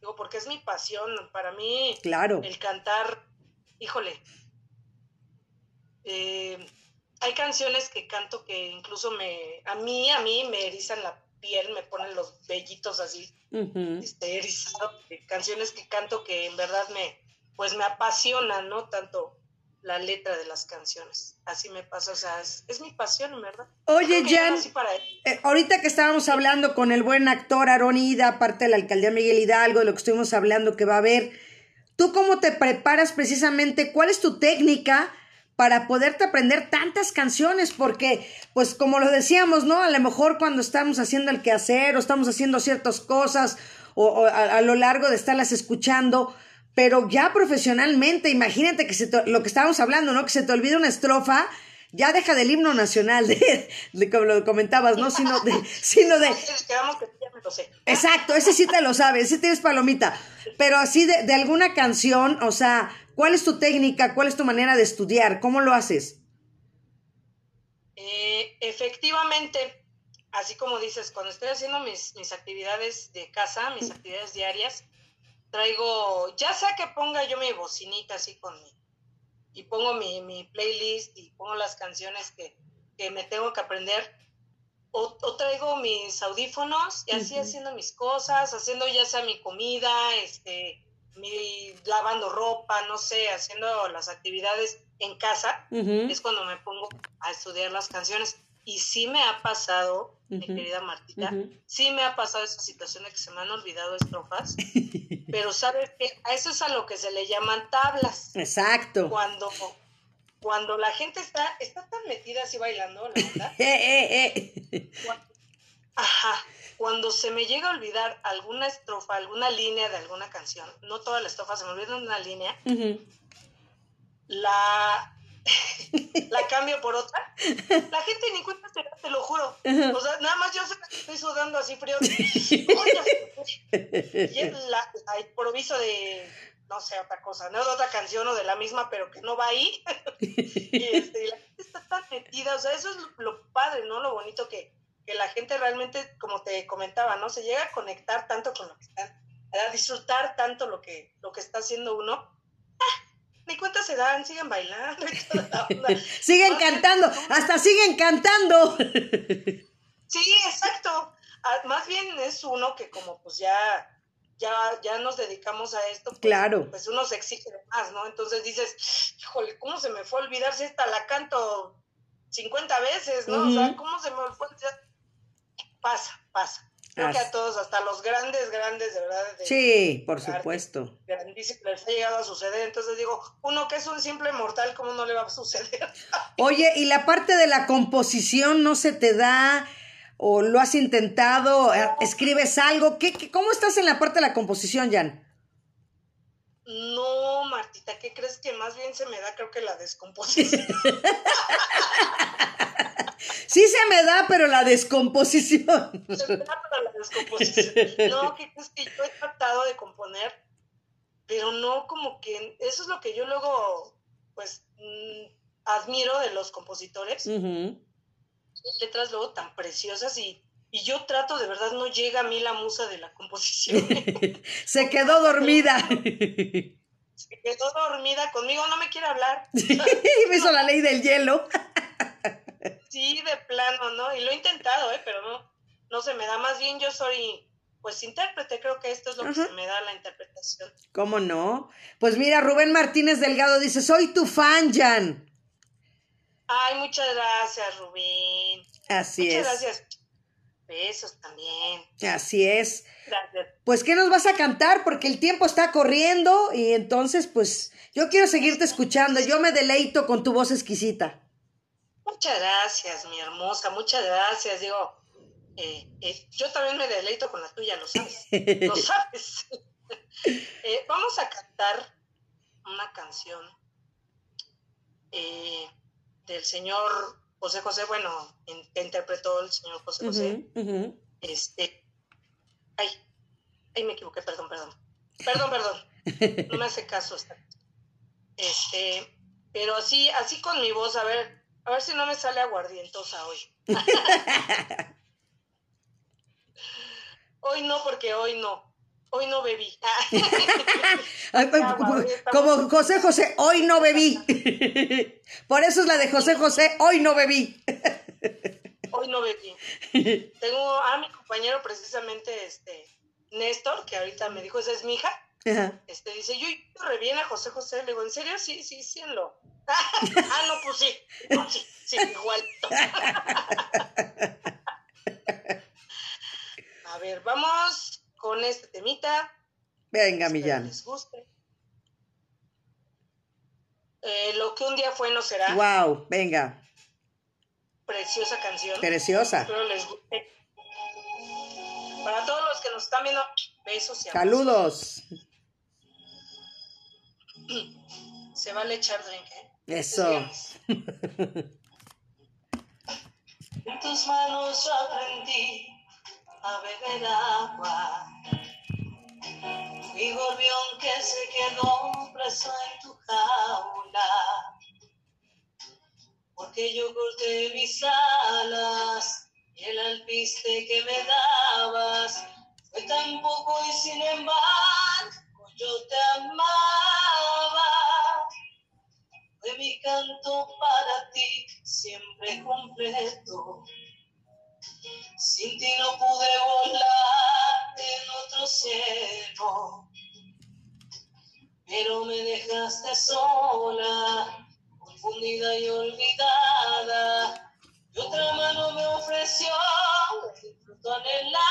digo, porque es mi pasión. Para mí, claro. el cantar, híjole, eh, hay canciones que canto que incluso me, a mí, a mí me erizan la piel, me ponen los vellitos así, este, erizados, canciones que canto que en verdad me, pues me apasionan, ¿no? Tanto la letra de las canciones. Así me pasa, o sea, es, mi pasión, verdad. Oye, Jan, eh, ahorita que estábamos hablando con el buen actor Aaron Ida, aparte de la alcaldía Miguel Hidalgo, de lo que estuvimos hablando que va a haber, ¿tú cómo te preparas precisamente? ¿Cuál es tu técnica? Para poderte aprender tantas canciones, porque, pues como lo decíamos, ¿no? A lo mejor cuando estamos haciendo el quehacer o estamos haciendo ciertas cosas o, a, lo largo de estarlas escuchando, pero ya profesionalmente, imagínate que se lo que estábamos hablando, ¿no? Que se te olvida una estrofa, ya deja del himno nacional, de, como lo comentabas, ¿no? Sino de... Sino de Exacto, ese sí te lo sabes, ese tienes palomita, pero así de, de alguna canción, o sea, ¿Cuál es tu técnica? ¿Cuál es tu manera de estudiar? ¿Cómo lo haces? Eh, efectivamente, así como dices, cuando estoy haciendo mis, mis, actividades de casa, mis actividades diarias, traigo, ya sea que ponga yo mi bocinita así con mi, y pongo mi, mi playlist y pongo las canciones que, que me tengo que aprender, o, o traigo mis audífonos y así haciendo mis cosas, haciendo ya sea mi comida, este, mi, lavando ropa, no sé, haciendo las actividades en casa, es cuando me pongo a estudiar las canciones. Y sí me ha pasado, mi querida Martita, sí me ha pasado esa situación de que se me han olvidado estrofas, pero sabes que a eso es a lo que se le llaman tablas. Exacto. Cuando, cuando la gente está, está tan metida así bailando, la verdad. Eh, eh, eh. Ajá. Cuando se me llega a olvidar alguna estrofa, alguna línea de alguna canción, no toda la estrofa, se me olvida una línea, la, la cambio por otra. La gente ni cuenta se te lo juro. O sea, nada más yo estoy sudando así frío. y la, la improviso de, no sé, otra cosa, no de otra canción o de la misma, pero que no va ahí. y, este, la gente está tan metida, o sea, eso es lo padre, ¿no? Lo bonito que, que la gente realmente, como te comentaba, ¿no? Se llega a conectar tanto con lo que están, a disfrutar tanto lo que, lo que está haciendo uno. ¡Ah! Ni cuenta se dan, siguen bailando y toda la onda. siguen cantando, hasta siguen cantando. sí, exacto. Ah, más bien es uno que como pues ya, ya, ya nos dedicamos a esto, pues, claro. pues uno se exige más, ¿no? Entonces dices, híjole, ¿cómo se me fue a olvidar si esta la canto 50 veces, ¿no? O sea, ¿cómo se me fue a olvidar? Pasa, pasa. Creo que a todos, hasta los grandes, grandes, de verdad. sí, por supuesto. Grandísimo, les ha llegado a suceder. Entonces digo, uno que es un simple mortal, ¿cómo no le va a suceder? Oye, ¿y la parte de la composición no se te da o lo has intentado? ¿Escribes algo? ¿Qué, cómo estás en la parte de la composición, Jan? No, Martita, ¿qué crees que más bien se me da? Creo que la descomposición. Sí se me da, pero la descomposición. Se me da, pero la descomposición. No, ¿qué crees que yo he tratado de componer? Pero no como que, eso es lo que yo luego, pues, mm, admiro de los compositores. Letras luego tan preciosas y, y yo trato, de verdad, no llega a mí la musa de la composición. Se quedó dormida. Se quedó dormida conmigo, no me quiere hablar. me hizo la ley del hielo. Sí, de plano, ¿no? Y lo he intentado, ¿eh? Pero no, no se me da. Más bien yo soy, pues, intérprete. Creo que esto es lo que se me da la interpretación. ¿Cómo no? Pues mira, Rubén Martínez Delgado dice, soy tu fan, Jan. Ay, muchas gracias, Rubén. Así es. Muchas gracias. Besos también. Así es. Gracias. Pues, ¿qué nos vas a cantar? Porque el tiempo está corriendo y entonces, pues, yo quiero seguirte escuchando. Yo me deleito con tu voz exquisita. Muchas gracias, mi hermosa, muchas gracias. Digo, eh, eh, yo también me deleito con la tuya, lo sabes. lo sabes. Eh, vamos a cantar una canción del señor José José, bueno, que interpretó el señor José José. Este. Ay, ay, me equivoqué, perdón, perdón. Perdón, perdón. No me hace caso esta. Este, pero así, así con mi voz, a ver, a ver si no me sale aguardientosa hoy. hoy no, porque hoy no. Hoy no bebí. Como José José, hoy no bebí. Por eso es la de José José, hoy no bebí. Hoy no bebí. Tengo a mi compañero precisamente, este, Néstor, que ahorita me dijo, esa es mi hija. Este dice, yo, yo re bien a José José. Le digo, ¿en serio? Sí, sí, sí, lo. Ah, no, pues sí. sí, sí, igual. a ver, vamos con este temita. Venga, Millán. les guste. Eh, lo que un día fue no será. Wow, venga. Preciosa canción. Preciosa. Espero les guste. Para todos los que nos están viendo, besos y abrazos. Saludos. Se vale echar drink, ¿eh? Eso. En tus manos aprendí a beber agua. Mi gorrión que se quedó preso en tu jaula. Porque yo corté mis alas y el alpiste que me dabas fue tan poco y sin embargo yo te amaba. De mi canto para ti siempre completo. Sin ti no pude volar en otro cielo, pero me dejaste sola, confundida y olvidada. Y otra mano me ofreció el fruto anhelado.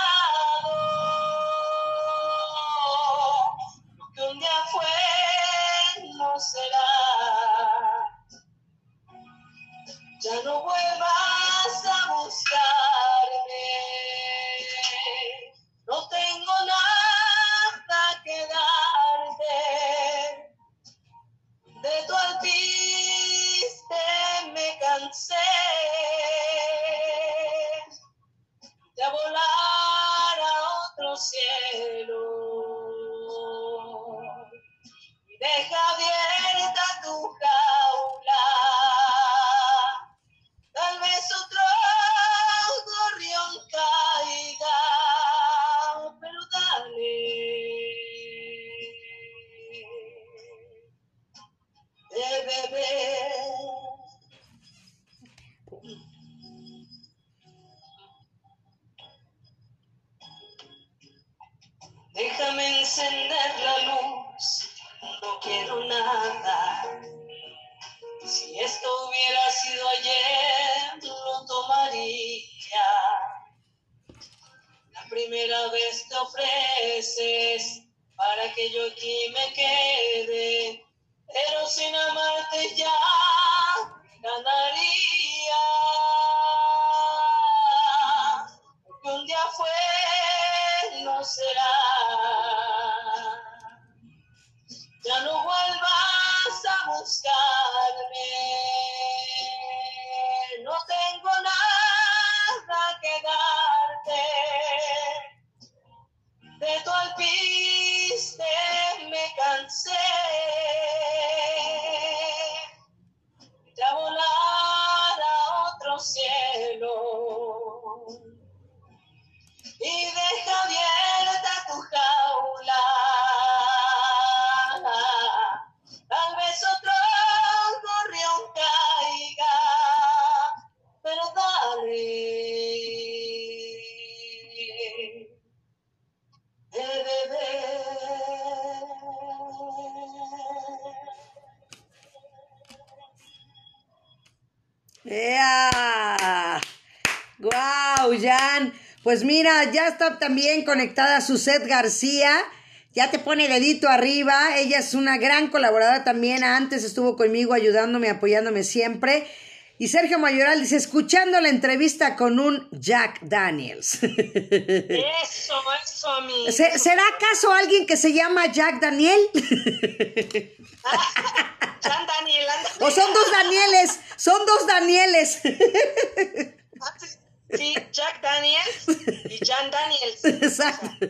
No vuelvas Encender la luz, no quiero nada. Si esto hubiera sido ayer, lo tomaría. La primera vez te ofreces para que yo aquí me quede, pero sin amarte ya ganaría. Lo que un día fue, no será. Ya no vuelvas a buscarme. Mira, ya está también conectada Suset García. Ya te pone dedito arriba. Ella es una gran colaboradora también. Antes estuvo conmigo ayudándome, apoyándome siempre. Y Sergio Mayoral dice, escuchando la entrevista con un Jack Daniels. Eso, eso, mi. ¿Se- ¿Será acaso alguien que se llama Jack Daniel? Daniel, anda. ¿O son dos Danieles? Son dos Danieles. Ah, sí, Sí, Jack Daniels y Jan Daniels. Exacto.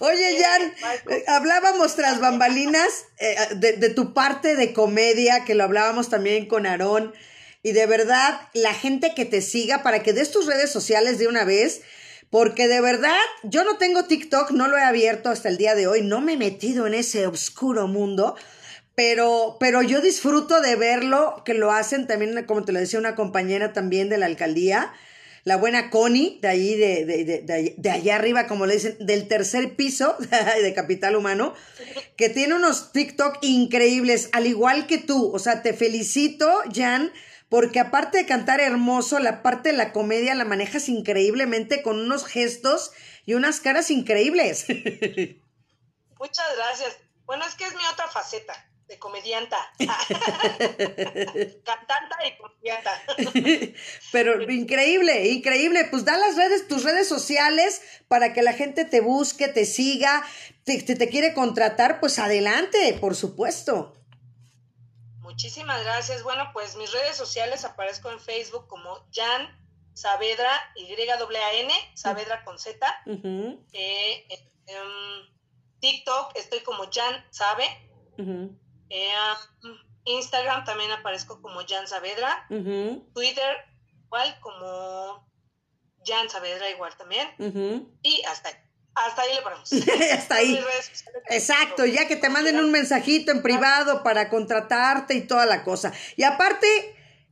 Oye, Jan, eh, hablábamos tras bambalinas eh, de, de tu parte de comedia, que lo hablábamos también con Aarón, y de verdad, la gente que te siga para que des tus redes sociales de una vez, porque de verdad, yo no tengo TikTok, no lo he abierto hasta el día de hoy, no me he metido en ese oscuro mundo, pero, pero yo disfruto de verlo, que lo hacen también, como te lo decía, una compañera también de la alcaldía, la buena Connie, de ahí, de, de, de, de allá- arriba, como le dicen, del tercer piso de Capital Humano, que tiene unos TikTok increíbles, al igual que tú. O sea, te felicito, Jan, porque aparte de cantar hermoso, la parte de la comedia la manejas increíblemente con unos gestos y unas caras increíbles. Muchas gracias. Bueno, es que es mi otra faceta de comedianta. Cantanta y comedianta. Pero increíble, increíble. Pues da las redes, tus redes sociales para que la gente te busque, te siga, te, te, te quiere contratar, pues adelante, por supuesto. Muchísimas gracias. Bueno, pues mis redes sociales aparezco en Facebook como Jan Saavedra, Y-A-N, Saavedra con Z. Ujú, Eh, em, TikTok estoy como Jan Sabe. Eh, Instagram también aparezco como Jan Saavedra. Twitter igual como Jan Saavedra igual también. Y hasta ahí. Hasta ahí le. Hasta ahí. Exacto, ya que te manden un mensajito en privado para contratarte y toda la cosa. Y aparte,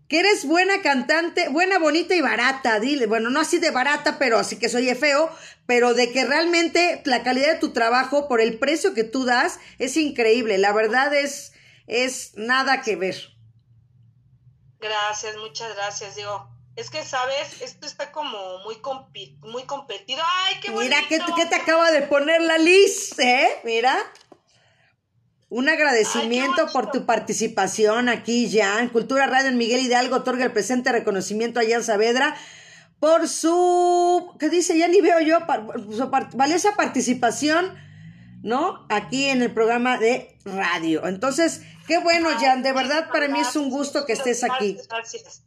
que eres buena cantante, buena, bonita y barata, dile. Bueno, no así de barata, pero así que soy feo, pero de que realmente la calidad de tu trabajo por el precio que tú das es increíble. La verdad es, es nada que ver. Gracias, muchas gracias. Digo, es que, ¿sabes? Esto está como muy, muy competido. ¡Ay, qué bonito! Mira, ¿qué, ¿qué, te acaba de poner la Liz? ¿Eh? Mira. Un agradecimiento por tu participación aquí, Jan. Cultura Radio en Miguel Hidalgo otorga el presente reconocimiento a Jan Saavedra por su, ¿qué dice? Ya ni veo yo, su valiosa participación, ¿no? Aquí en el programa de radio. Entonces, qué bueno, Jan, de verdad para mí es un gusto que estés aquí. Gracias.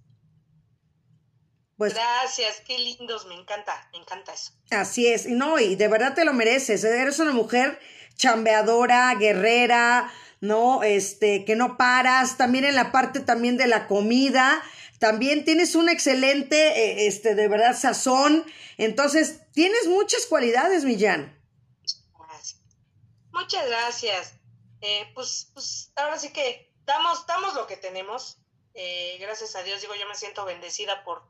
Pues, Gracias, qué lindos, me encanta, me encanta eso. Así es, y no, y de verdad te lo mereces, ¿eh? eres una mujer chambeadora, guerrera, ¿no? Este, que no paras, también en la parte también de la comida, también tienes un excelente, eh, este, de verdad, sazón, entonces tienes muchas cualidades, Millán. Muchas gracias. Eh, pues, pues ahora sí que damos, damos lo que tenemos. gracias a Dios, digo, yo me siento bendecida por,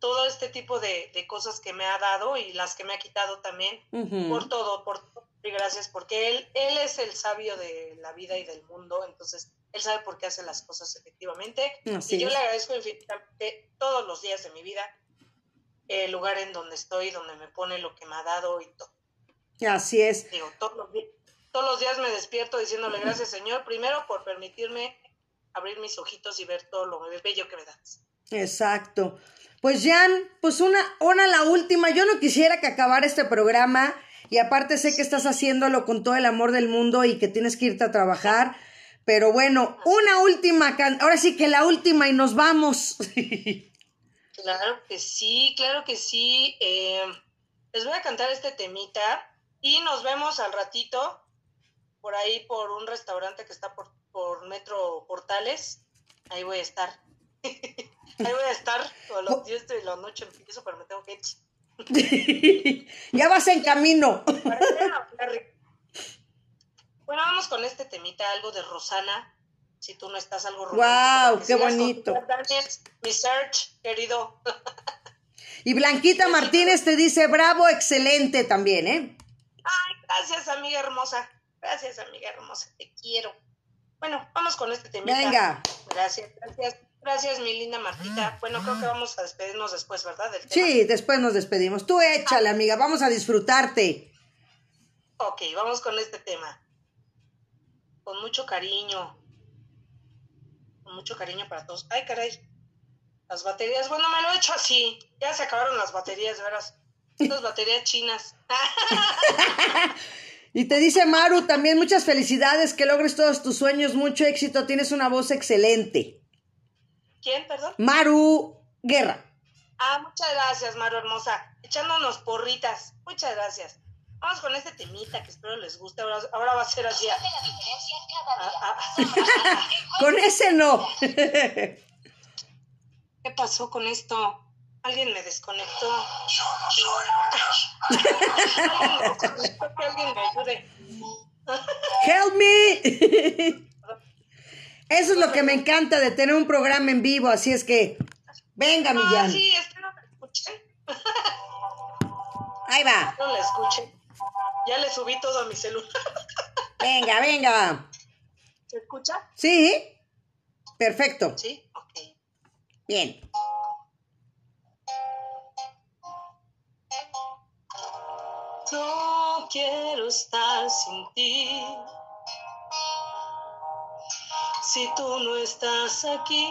todo este tipo de, cosas que me ha dado y las que me ha quitado también, por todo, por y gracias, porque él, él es el sabio de la vida y del mundo, entonces él sabe por qué hace las cosas efectivamente. y yo le agradezco infinitamente todos los días de mi vida, el lugar en donde estoy, donde me pone lo que me ha dado y todo. Así es. Digo, todos los, todos los días me despierto diciéndole gracias Señor, primero por permitirme abrir mis ojitos y ver todo lo bello que me das. Exacto. Pues Jan, pues una, una la última. Yo no quisiera que acabara este programa y aparte sé que estás haciéndolo con todo el amor del mundo y que tienes que irte a trabajar. Pero bueno, una última, ahora sí que la última y nos vamos. claro que sí, claro que sí. Eh, les voy a cantar este temita y nos vemos al ratito por ahí por un restaurante que está por, por Metro Portales. Ahí voy a estar. Ahí voy a estar todos los días de la noche empiezo, pero me tengo que ir. ya vas en camino. bueno, vamos con este temita, algo de Rosana. Si tú no estás algo romántico. ¡Wow! ¡Qué bonito! mi search, querido. y Blanquita Martínez te dice, bravo, excelente también, ¿eh? Ay, gracias, amiga hermosa. Gracias, amiga hermosa. Te quiero. Bueno, vamos con este temita. Venga. Gracias, gracias. Gracias, mi linda Martita. Bueno, creo que vamos a despedirnos después, ¿verdad? Sí, después nos despedimos. Tú échale, amiga, vamos a disfrutarte. Ok, vamos con este tema. Con mucho cariño. Con mucho cariño para todos. Ay, caray. Las baterías, bueno, me lo he hecho así. Ya se acabaron las baterías, veras. Las baterías chinas. y te dice Maru también muchas felicidades, que logres todos tus sueños, mucho éxito, tienes una voz excelente. ¿Quién, perdón? Maru Guerra. Ah, muchas gracias, Maru Hermosa. Echándonos porritas. Muchas gracias. Vamos con este temita que espero les guste. Ahora, va a ser así. Ah, ah. con ese no. ¿Qué pasó con esto? Alguien me desconectó. Yo no soy alguien que alguien me ayude. Help me. Eso es lo que me encanta de tener un programa en vivo, así es que venga, Millán. Ah, sí, es que no escuché. Ahí va. No la escuché. Ya le subí todo a mi celular. Venga, venga. ¿Se escucha? Sí. Perfecto. Sí, ok. Bien. No quiero estar sin ti si tú no estás aquí,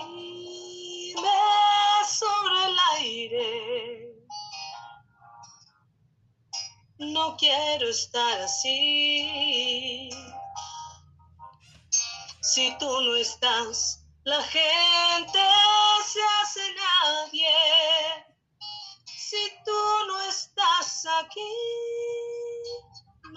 me sobre el aire. No quiero estar así. Si tú no estás, la gente se hace nadie. Si tú no estás aquí,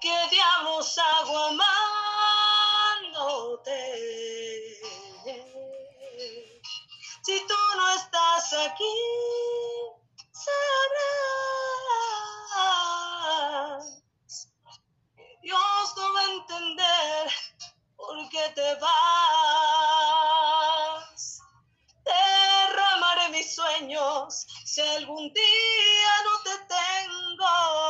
qué diablos hago amándote. Si tú no estás aquí, sabrás que Dios no va a entender por qué te vas. Derramaré mis sueños si algún día no te tengo.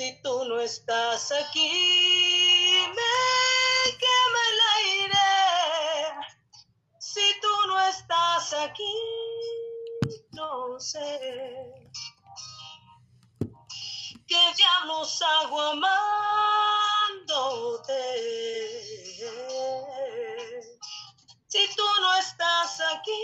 Si tú no estás aquí, me quema el aire. Si tú no estás aquí, no sé. ¿Qué diablos hago amándote? Si tú no estás aquí,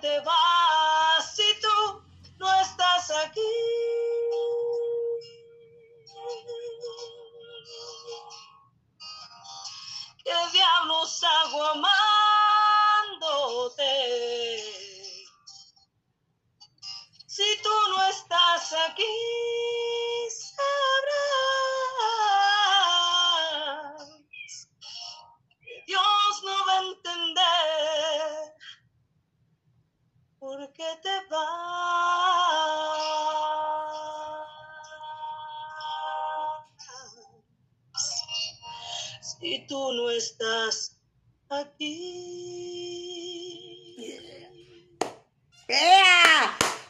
te vas si tú no estás aquí. ¿Qué diablos hago amándote? Si tú no estás aquí, por qué te vas. Si tú no estás aquí.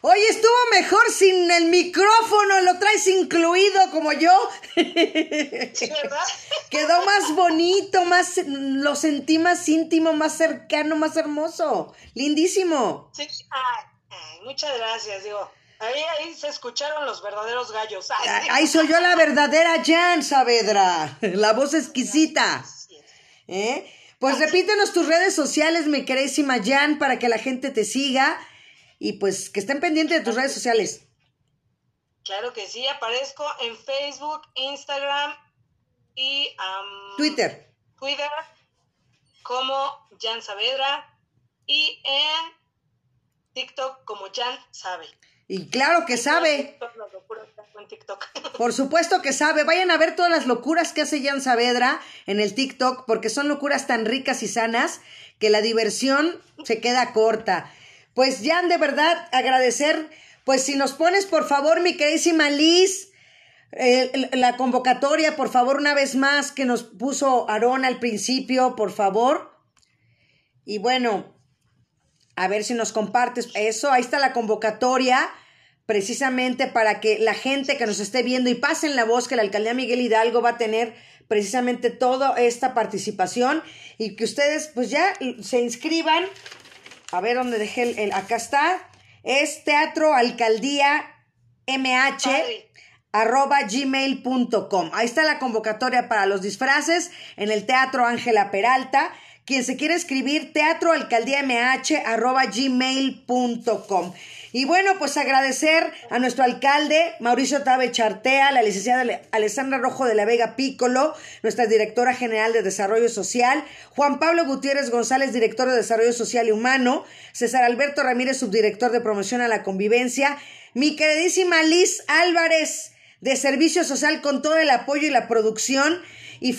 Hoy estuvo mejor sin el micrófono, lo traes incluido como yo. Quedó más bonito, más lo sentí más íntimo, más cercano, más hermoso. Lindísimo. Sí, ay, ay, muchas gracias, digo. Ahí, ahí se escucharon los verdaderos gallos. Ay. Ahí soy yo la verdadera Jan Saavedra, la voz exquisita. ¿Eh? Pues repítenos tus redes sociales, mi queridísima Jan, para que la gente te siga y pues que estén pendientes de tus redes sociales. Claro que sí, aparezco en Facebook, Instagram y Twitter. Twitter como Jan Saavedra y en TikTok como Jan Sabe. Y claro que sabe, por supuesto que sabe. Vayan a ver todas las locuras que hace Jan Saavedra en el TikTok, porque son locuras tan ricas y sanas que la diversión se queda corta. Pues Jan, de verdad, agradecer, pues si nos pones, por favor, mi queridísima Liz, eh, la convocatoria, por favor, una vez más, que nos puso Aarón al principio, por favor. Y bueno, a ver si nos compartes eso. Ahí está la convocatoria, precisamente para que la gente que nos esté viendo y pasen la voz que la alcaldía Miguel Hidalgo va a tener precisamente toda esta participación y que ustedes pues ya se inscriban. A ver dónde dejé el, el- acá está. Es Teatro Alcaldía MH Padre. arroba gmail.com. Ahí está la convocatoria para los disfraces en el Teatro Ángela Peralta. Quien se quiere escribir, teatro alcaldía mh arroba gmail.com. Y bueno, pues agradecer a nuestro alcalde Mauricio Tabe Chartea, la licenciada Ale- Alessandra Rojo de la Vega Pícolo, nuestra directora general de Desarrollo Social, Juan Pablo Gutiérrez González, director de Desarrollo Social y Humano, César Alberto Ramírez, subdirector de Promoción a la Convivencia, mi queridísima Liz Álvarez, de servicio social con todo el apoyo y la producción